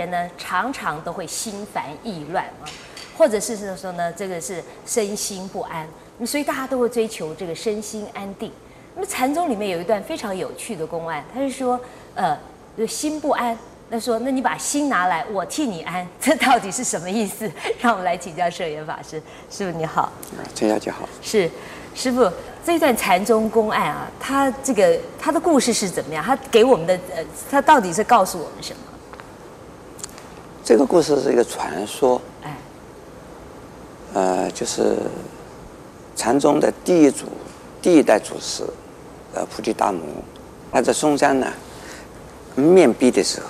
人呢，常常都会心烦意乱啊，或者是说呢，这个是身心不安。那么所以大家都会追求这个身心安定。那么禅宗里面有一段非常有趣的公案，他是说，呃，心不安。那说，那你把心拿来，我替你安，这到底是什么意思？让我们来请教摄严法师。师傅你好，陈小姐好。是，师傅，这一段禅宗公案啊，他这个他的故事是怎么样？他给我们的呃，他到底是告诉我们什么？这个故事是一个传说，哎，呃，就是禅宗的第一祖、第一代祖师，呃，菩提达摩，他在嵩山呢面壁的时候。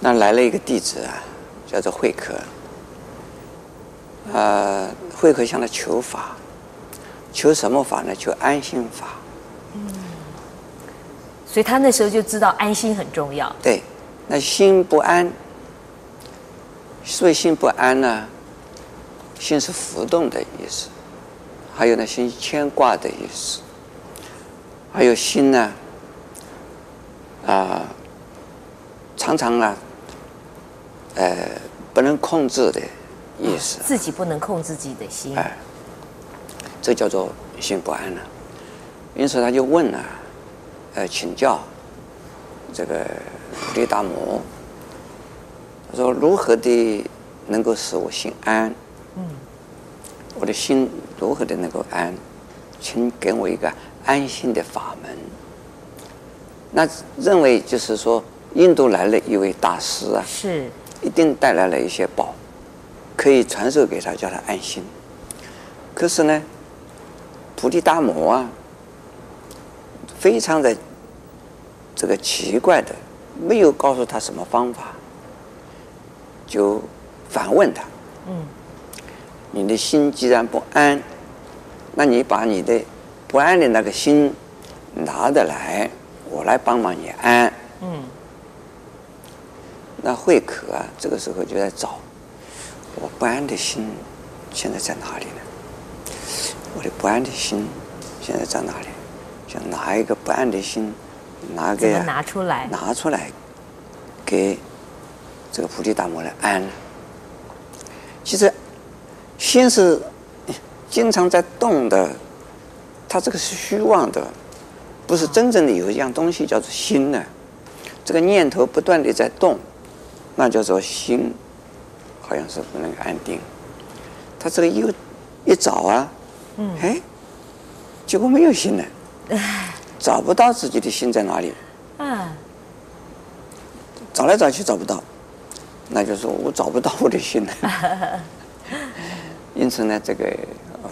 那来了一个弟子啊，叫做慧可。呃，慧可向他求法，求什么法呢？求安心法。嗯。所以他那时候就知道安心很重要。对，那心不安，所以心不安呢，心是浮动的意思，还有呢，心牵挂的意思，还有心呢，啊、呃，常常啊。呃，不能控制的意思，自己不能控制自己的心，哎，这叫做心不安了。因此他就问了，呃，请教这个菩提达摩，他说如何的能够使我心安？嗯，我的心如何的能够安？请给我一个安心的法门。那认为就是说，印度来了一位大师啊，是。一定带来了一些宝，可以传授给他，叫他安心。可是呢，菩提达摩啊，非常的这个奇怪的，没有告诉他什么方法，就反问他：“嗯，你的心既然不安，那你把你的不安的那个心拿得来，我来帮忙你安。”嗯。那慧可啊，这个时候就在找我不安的心，现在在哪里呢？我的不安的心现在在哪里？想拿一个不安的心，拿个呀，拿出来，拿出来，给这个菩提达摩来安。其实心是经常在动的，它这个是虚妄的，不是真正的有一样东西叫做心呢。这个念头不断的在动。那叫做心，好像是不能安定。他这个一一找啊，嗯，哎，结果没有心呢，找不到自己的心在哪里。嗯，找来找去找不到，那就是说我找不到我的心了。因此呢，这个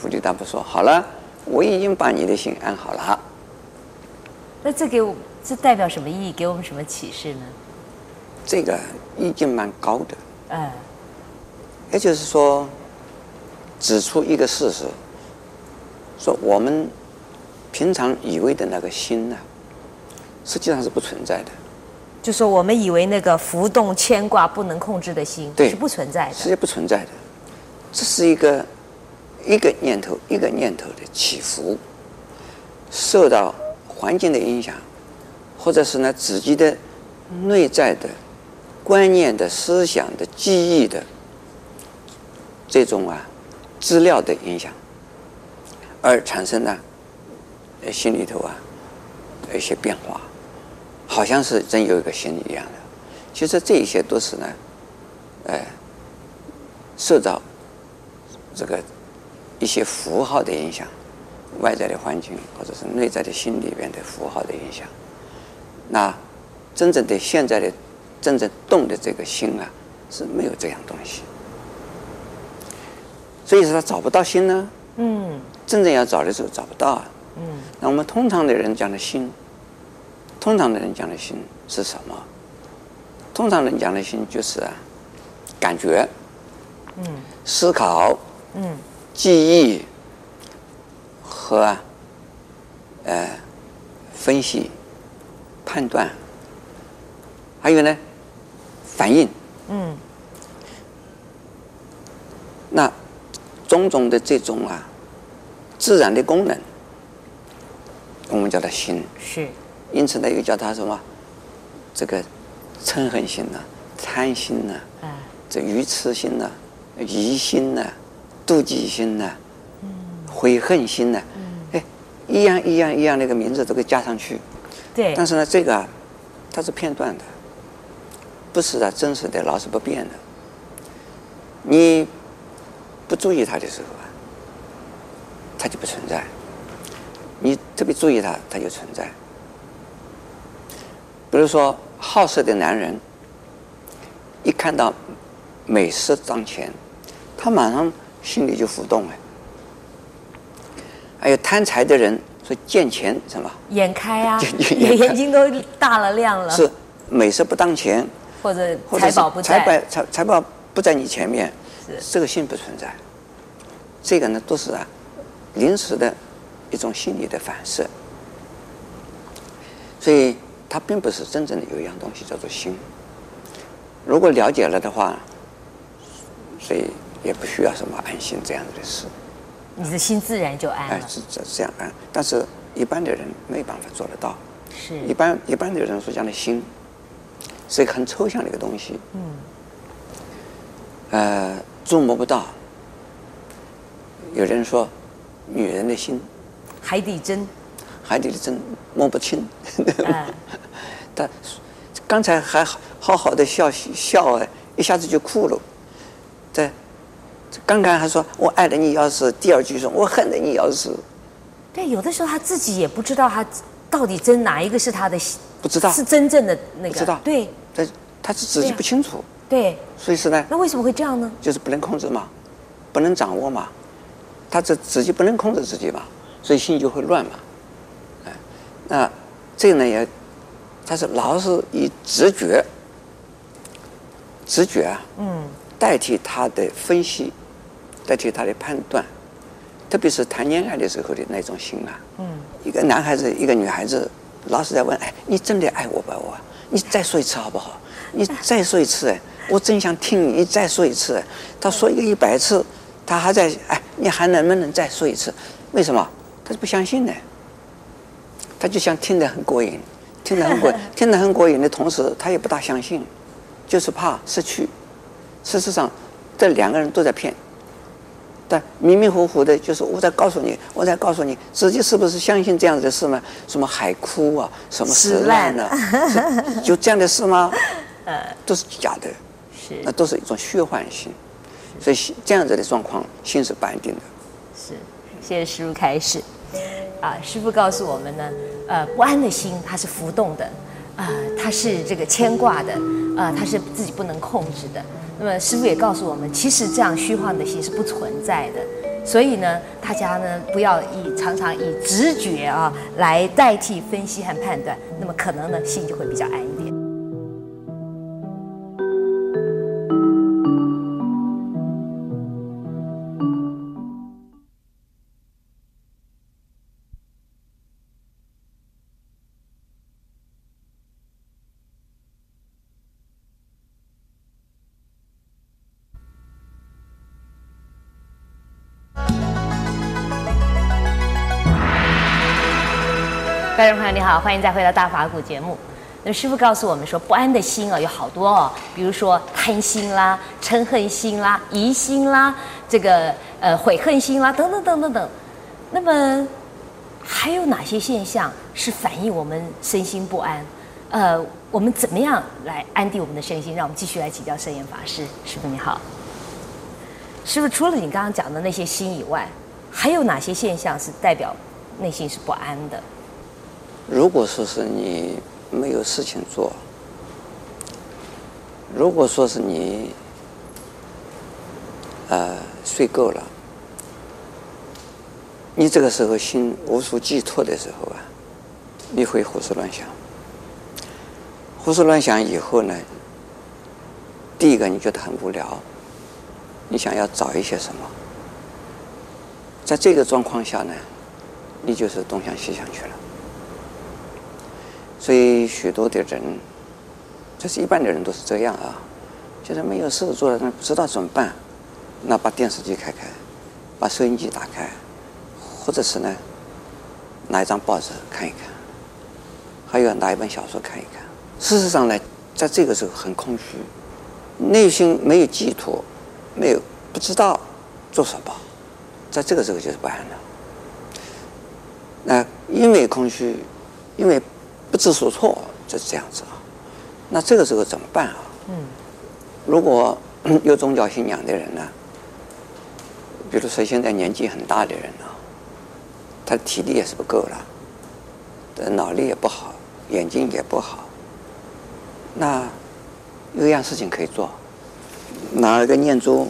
菩提达摩说：“好了，我已经把你的心安好了。”那这给我这代表什么意义？给我们什么启示呢？这个意境蛮高的，嗯，也就是说，指出一个事实，说我们平常以为的那个心呢，实际上是不存在的。就说我们以为那个浮动牵挂不能控制的心，对，是不存在的，实际不存在的。这是一个一个念头一个念头的起伏，受到环境的影响，或者是呢自己的内在的。观念的思想的记忆的这种啊资料的影响，而产生了心里头啊一些变化，好像是真有一个心一样的。其实这一些都是呢，哎，受到这个一些符号的影响，外在的环境或者是内在的心里边的符号的影响。那真正的现在的。真正动的这个心啊，是没有这样东西，所以说他找不到心呢。嗯，真正要找的时候找不到啊。嗯，那我们通常的人讲的心，通常的人讲的心是什么？通常人讲的心就是啊，感觉，嗯，思考，嗯，记忆和啊，呃，分析、判断，还有呢。反应，嗯，那种种的这种啊，自然的功能，我们叫它心。是，因此呢，又叫他什么？这个嗔恨心呢、贪心呢、这愚痴心呢、疑心呢、妒忌心呢、悔恨心呢，哎，一样一样一样那个名字都给加上去。对。但是呢，这个啊，它是片段的，不是啊真实的，老是不变的。你不注意它的时候啊，它就不存在；你特别注意它，它就存在。比如说，好色的男人，一看到美色当前，他马上心里就浮动了。还有贪财的人，说见钱什么？眼开啊，眼眼睛都大了亮了。是美色不当前，或者财宝不在，财宝财财宝不在你前面，是这个心不存在。这个呢，都是啊，临时的一种心理的反射，所以。它并不是真正的有一样东西叫做心。如果了解了的话，所以也不需要什么安心这样子的事。你的心自然就安了。哎，是这这样安，但是一般的人没办法做得到。是。一般一般的人所讲的心，是一个很抽象的一个东西。嗯。呃，触摸不到。有人说，女人的心，海底针。海底的针摸不清，他刚才还好好的笑笑哎，一下子就哭了。在刚刚还说我爱的你要死，第二句说我恨的你要死。对，有的时候他自己也不知道他到底真哪一个是他的心，不知道是真正的那个。不知道。对。他他是自己不清楚。对。所以是呢。那为什么会这样呢？就是不能控制嘛，不能掌握嘛，他这自己不能控制自己嘛，所以心就会乱嘛。那这个呢也，他是老是以直觉，直觉啊，嗯，代替他的分析，代替他的判断，特别是谈恋爱的时候的那种心啊，嗯，一个男孩子，一个女孩子，老是在问，哎，你真的爱我吧？我，你再说一次好不好？你再说一次，哎，我真想听你，你再说一次。他说一个一百次，他还在，哎，你还能不能再说一次？为什么？他是不相信的。他就想听得很过瘾，听得很过瘾，听得很过瘾的同时，他也不大相信，就是怕失去。事实上，这两个人都在骗，但迷迷糊糊的，就是我在告诉你，我在告诉你，自己是不是相信这样子的事呢？什么海枯啊，什么石烂啊，就这样的事吗？呃，都是假的，是，那都是一种虚幻性，所以这样子的状况，心是不安定的。是，谢谢师傅开示。啊，师傅告诉我们呢，呃，不安的心它是浮动的，啊、它是这个牵挂的，啊、它是自己不能控制的。那么师傅也告诉我们，其实这样虚幻的心是不存在的。所以呢，大家呢不要以常常以直觉啊来代替分析和判断，那么可能呢心就会比较安逸众朋友你好，欢迎再回到大法古节目。那师父告诉我们说，不安的心啊有好多哦，比如说贪心啦、嗔恨心啦、疑心啦、这个呃悔恨心啦等等等等等。那么还有哪些现象是反映我们身心不安？呃，我们怎么样来安定我们的身心？让我们继续来请教圣严法师。师父你好，师父除了你刚刚讲的那些心以外，还有哪些现象是代表内心是不安的？如果说是你没有事情做，如果说是你呃睡够了，你这个时候心无处寄托的时候啊，你会胡思乱想。胡思乱想以后呢，第一个你觉得很无聊，你想要找一些什么，在这个状况下呢，你就是东想西想去了。所以许多的人，就是一般的人都是这样啊，就是没有事做，那不知道怎么办，那把电视机开开，把收音机打开，或者是呢，拿一张报纸看一看，还有拿一本小说看一看。事实上呢，在这个时候很空虚，内心没有寄托，没有不知道做什么，在这个时候就是不安了。那因为空虚，因为知所措，就是这样子啊。那这个时候怎么办啊？嗯，如果有宗教信仰的人呢，比如说现在年纪很大的人啊，他体力也是不够了，脑力也不好，眼睛也不好。那有一样事情可以做，拿一个念珠，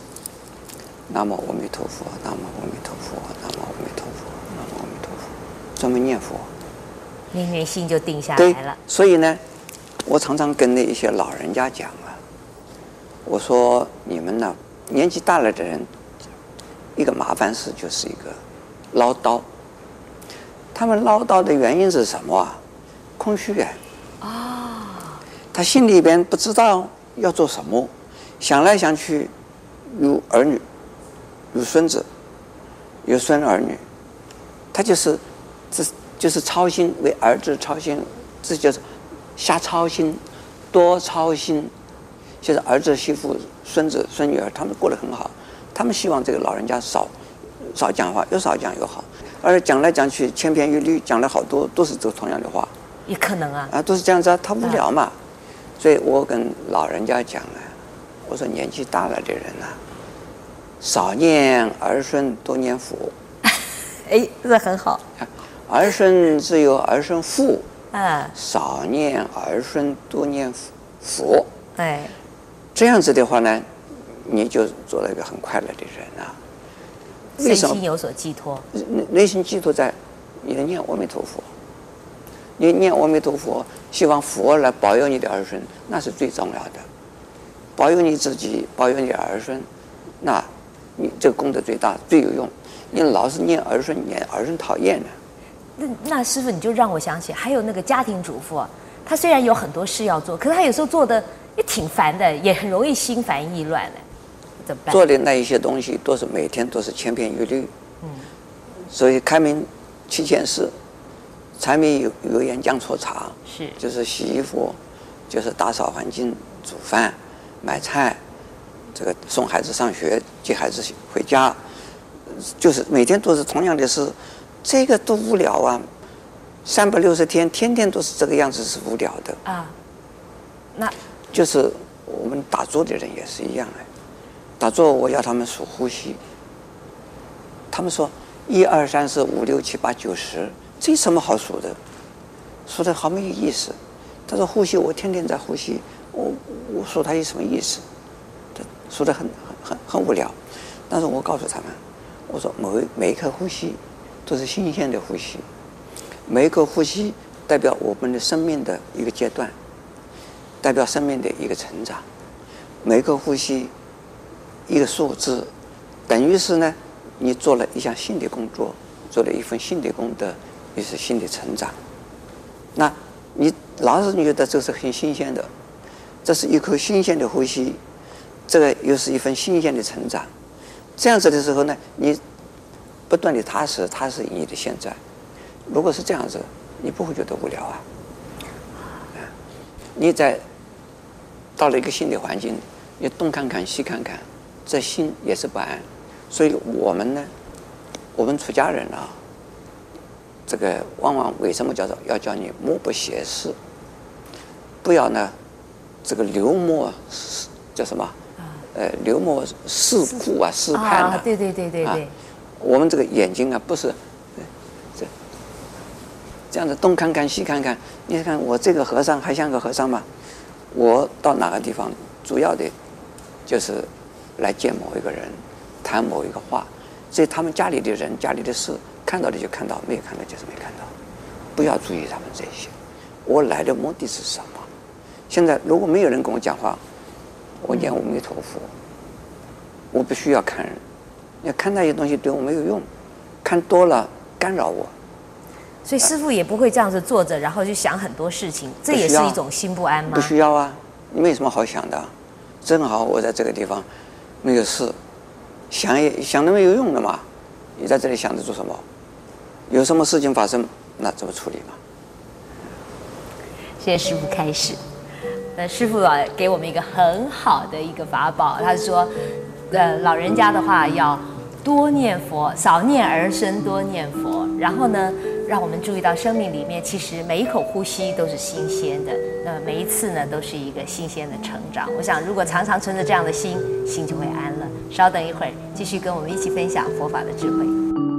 南无阿弥陀佛，南无阿弥陀佛，南无阿弥陀佛，南无阿弥陀佛，专门念佛，念念心就定下来了。对，所以呢，我常常跟那一些老人家讲啊，我说你们呢，年纪大了的人，一个麻烦事就是一个唠叨。他们唠叨的原因是什么啊？空虚感。他心里边不知道要做什么，想来想去，有儿女，有孙子，有孙儿女，他就是，这就是操心，为儿子操心，这就是瞎操心，多操心。就是儿子媳妇、孙子孙女儿，他们过得很好，他们希望这个老人家少少讲话，越少讲越好。而讲来讲去，千篇一律，讲了好多都是这同样的话。也可能啊。啊，都是这样子啊，他无聊嘛。所以我跟老人家讲啊，我说年纪大了的人呐、啊，少念儿孙，多念佛。哎，这很好。儿孙自有儿孙福。啊。少念儿孙，多念佛。哎。这样子的话呢，你就做了一个很快乐的人啊。内心有所寄托。内内心寄托在你的念阿弥陀佛。你念阿弥陀佛，希望佛来保佑你的儿孙，那是最重要的。保佑你自己，保佑你的儿孙，那你这个功德最大，最有用。你老是念儿孙，念儿孙讨厌的。那那师傅，你就让我想起，还有那个家庭主妇，她虽然有很多事要做，可是她有时候做的也挺烦的，也很容易心烦意乱的，怎么办？做的那一些东西都是每天都是千篇一律。嗯。所以开门七件事。柴米油油盐酱醋茶，是就是洗衣服，就是打扫环境、煮饭、买菜，这个送孩子上学、接孩子回家，就是每天都是同样的事，这个多无聊啊！三百六十天，天天都是这个样子，是无聊的啊。那就是我们打坐的人也是一样的，打坐我要他们数呼吸，他们说一二三四五六七八九十。这有什么好数的？数的好没有意思。他说呼吸，我天天在呼吸，我我数它有什么意思？他数的很很很很无聊。但是我告诉他们，我说每每一刻呼吸都是新鲜的呼吸，每一个呼吸代表我们的生命的一个阶段，代表生命的一个成长。每一个呼吸一个数字，等于是呢，你做了一项新的工作，做了一份新的功德。也是新的成长，那你老是觉得这是很新鲜的，这是一口新鲜的呼吸，这个又是一份新鲜的成长，这样子的时候呢，你不断的踏实，踏实你的现在。如果是这样子，你不会觉得无聊啊。你在到了一个新的环境，你东看看西看看，这心也是不安。所以我们呢，我们出家人啊。这个往往为什么叫做要叫你目不斜视，不要呢？这个流目叫什么？呃，流目视顾啊，视盼啊。对对对对对。我们这个眼睛啊，不是这这样子东看看西看看。你看我这个和尚还像个和尚吗？我到哪个地方，主要的，就是来见某一个人，谈某一个话。所以他们家里的人，家里的事。看到的就看到，没有看到就是没看到，不要注意他们这些。我来的目的是什么？现在如果没有人跟我讲话，我念阿弥陀佛，我不需要看人。要看那些东西对我没有用，看多了干扰我。所以师傅也不会这样子坐着，然后就想很多事情，这也是一种心不安吗？不需要啊，你没什么好想的。正好我在这个地方没有事，想也想都没有用的嘛。你在这里想着做什么？有什么事情发生，那怎么处理嘛？谢谢师傅开始。那师傅啊，给我们一个很好的一个法宝，他说，呃，老人家的话要多念佛，少念而生，多念佛。然后呢，让我们注意到生命里面，其实每一口呼吸都是新鲜的，那么每一次呢，都是一个新鲜的成长。我想，如果常常存着这样的心，心就会安了。稍等一会儿，继续跟我们一起分享佛法的智慧。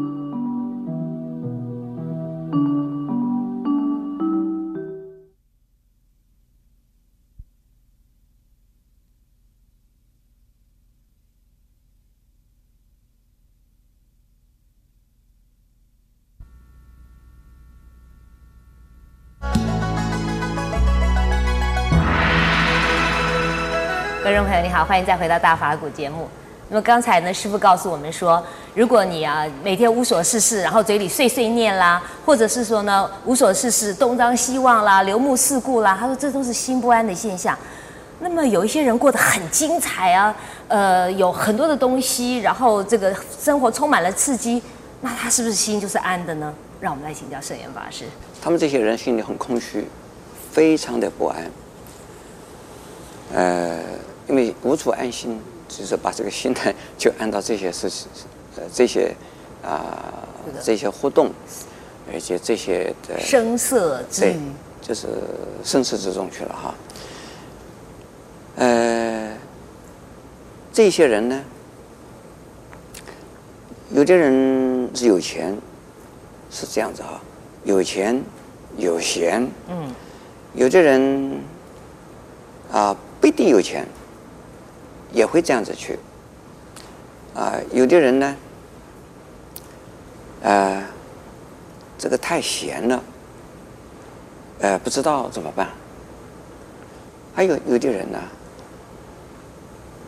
观众朋友，你好，欢迎再回到大法古节目。那么刚才呢，师父告诉我们说，如果你啊每天无所事事，然后嘴里碎碎念啦，或者是说呢无所事事东张西望啦，流目四顾啦，他说这都是心不安的现象。那么有一些人过得很精彩啊，呃，有很多的东西，然后这个生活充满了刺激，那他是不是心就是安的呢？让我们来请教圣严法师。他们这些人心里很空虚，非常的不安，呃。因为无处安心，就是把这个心态就按照这些事情，呃，这些啊，呃、这些互动，而且这些的声色之语，就是声色之中去了哈。呃，这些人呢，有的人是有钱，是这样子哈，有钱有闲，嗯，有的人啊不一定有钱。也会这样子去，啊，有的人呢，呃，这个太闲了，呃，不知道怎么办。还有有的人呢，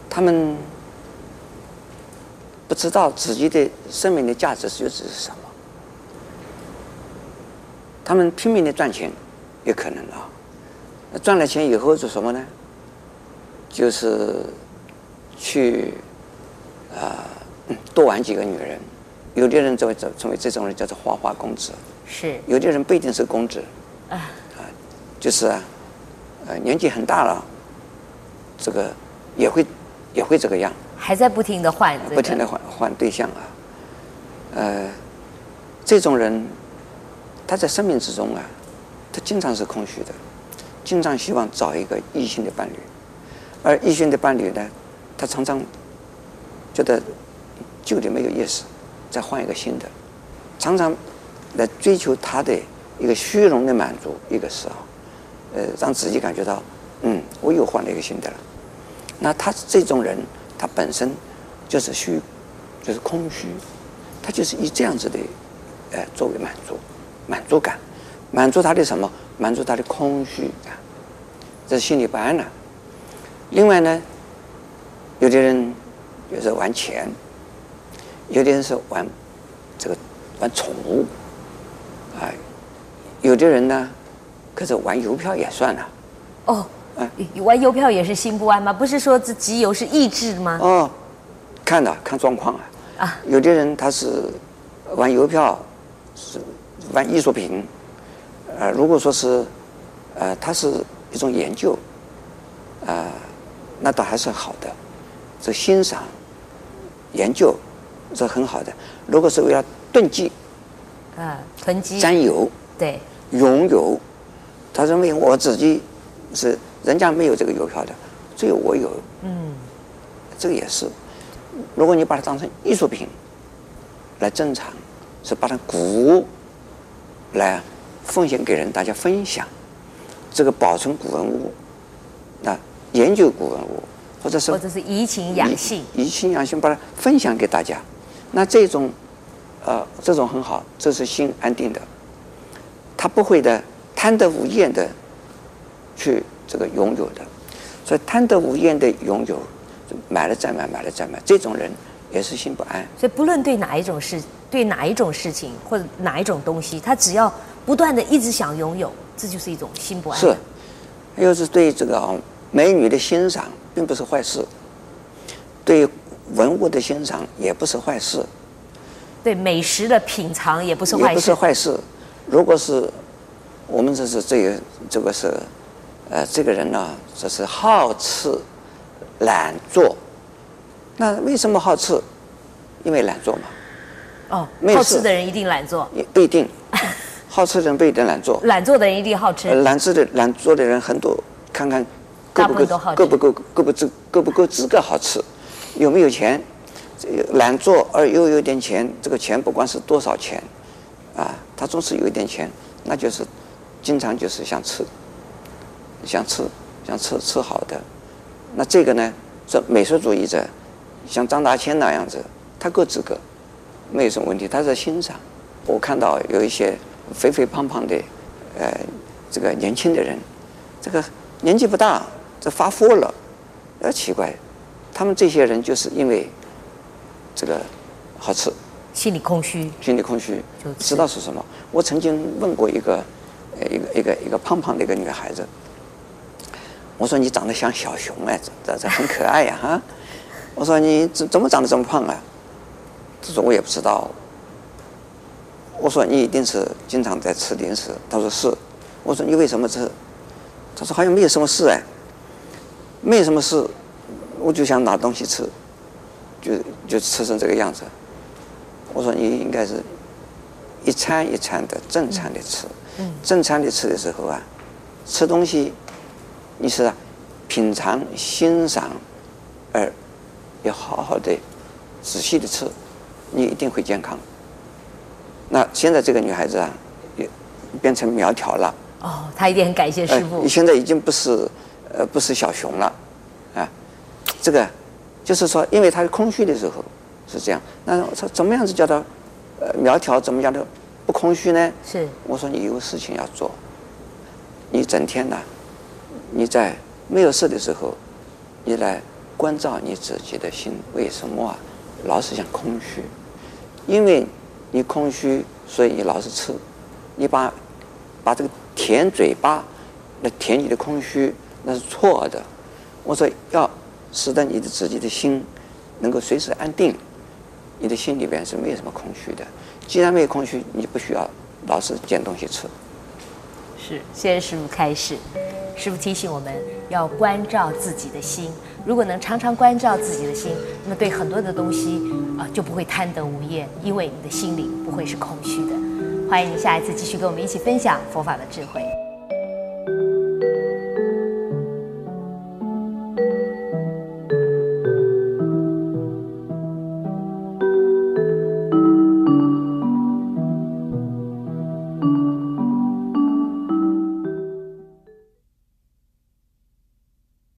他们不知道自己的生命的价值就是什么，他们拼命的赚钱，有可能啊，赚了钱以后做什么呢？就是。去啊、呃，多玩几个女人，有的人就会成成为这种人叫做花花公子，是。有的人不一定是公子，啊，啊，就是啊，呃，年纪很大了，这个也会也会这个样，还在不停的换、这个，不停的换换对象啊，呃，这种人他在生命之中啊，他经常是空虚的，经常希望找一个异性的伴侣，而异性的伴侣呢，他常常觉得旧的没有意思，再换一个新的，常常来追求他的一个虚荣的满足，一个是啊，呃，让自己感觉到，嗯，我又换了一个新的了。那他这种人，他本身就是虚，就是空虚，他就是以这样子的，呃，作为满足，满足感，满足他的什么？满足他的空虚感，这是心里不安了。另外呢？有的人就是玩钱，有的人是玩这个玩宠物，哎，有的人呢，可是玩邮票也算了。哦，哎，玩邮票也是心不安吗？不是说这集邮是意志吗？哦，看的看状况啊。啊，有的人他是玩邮票，是玩艺术品，呃，如果说是，呃，他是一种研究，啊、呃，那倒还是好的。是欣赏、研究，是很好的。如果是为了囤积，啊，囤积、占有，对，拥有，他认为我自己是人家没有这个邮票的，只有我有。嗯，这个也是。如果你把它当成艺术品来珍藏，是把它古物来奉献给人大家分享，这个保存古文物，那研究古文物。或者是或者是怡情养性，怡情养性，把它分享给大家。那这种，呃，这种很好，这是心安定的。他不会的贪得无厌的去这个拥有的，所以贪得无厌的拥有，买了再买，买了再买，这种人也是心不安。所以不论对哪一种事，对哪一种事情或者哪一种东西，他只要不断的一直想拥有，这就是一种心不安。是，又是对这个美女的欣赏。并不是坏事，对文物的欣赏也不是坏事，对美食的品尝也不是坏事。也不是坏事。如果是我们这是这个这个是，呃，这个人呢，这是好吃懒做。那为什么好吃？因为懒做嘛。哦，好吃的人一定懒做？也不一定。好吃的人不一定懒做。懒做的人一定好吃。懒吃的懒做的人很多，看看够不够够不够够不够够不够资格好吃，有没有钱？这个懒做而又有点钱，这个钱不管是多少钱，啊，他总是有一点钱，那就是经常就是想吃，想吃想吃吃好的，那这个呢，这美术主义者，像张大千那样子，他够资格，没有什么问题，他在欣赏。我看到有一些肥肥胖胖的，呃，这个年轻的人，这个年纪不大，这发福了，呃，奇怪，他们这些人就是因为。这个好吃，心里空虚，心里空虚，就知道是什么。我曾经问过一个，呃，一个一个一个胖胖的一个女孩子，我说你长得像小熊哎，这这很可爱呀哈。我说你怎怎么长得这么胖啊？她说我也不知道。我说你一定是经常在吃零食。他说是。我说你为什么吃？他说好像没有什么事哎，没什么事，我就想拿东西吃。就就吃成这个样子，我说你应该是一餐一餐的正常的吃，正常的吃的时候啊，吃东西你是品尝欣赏，而要好好的仔细的吃，你一定会健康。那现在这个女孩子啊，也变成苗条了。哦，她一定很感谢师父。你现在已经不是呃不是小熊了，啊，这个。就是说，因为他空虚的时候是这样，那他怎么样子叫他呃苗条？怎么样的不空虚呢？是。我说你有事情要做，你整天呢，你在没有事的时候，你来关照你自己的心。为什么啊？老是想空虚，因为你空虚，所以你老是吃，你把把这个舔嘴巴来舔你的空虚，那是错的。我说要。使得你的自己的心能够随时安定，你的心里边是没有什么空虚的。既然没有空虚，你不需要老是捡东西吃。是，谢谢师父开示。师父提醒我们要关照自己的心，如果能常常关照自己的心，那么对很多的东西啊就不会贪得无厌，因为你的心里不会是空虚的。欢迎你下一次继续跟我们一起分享佛法的智慧。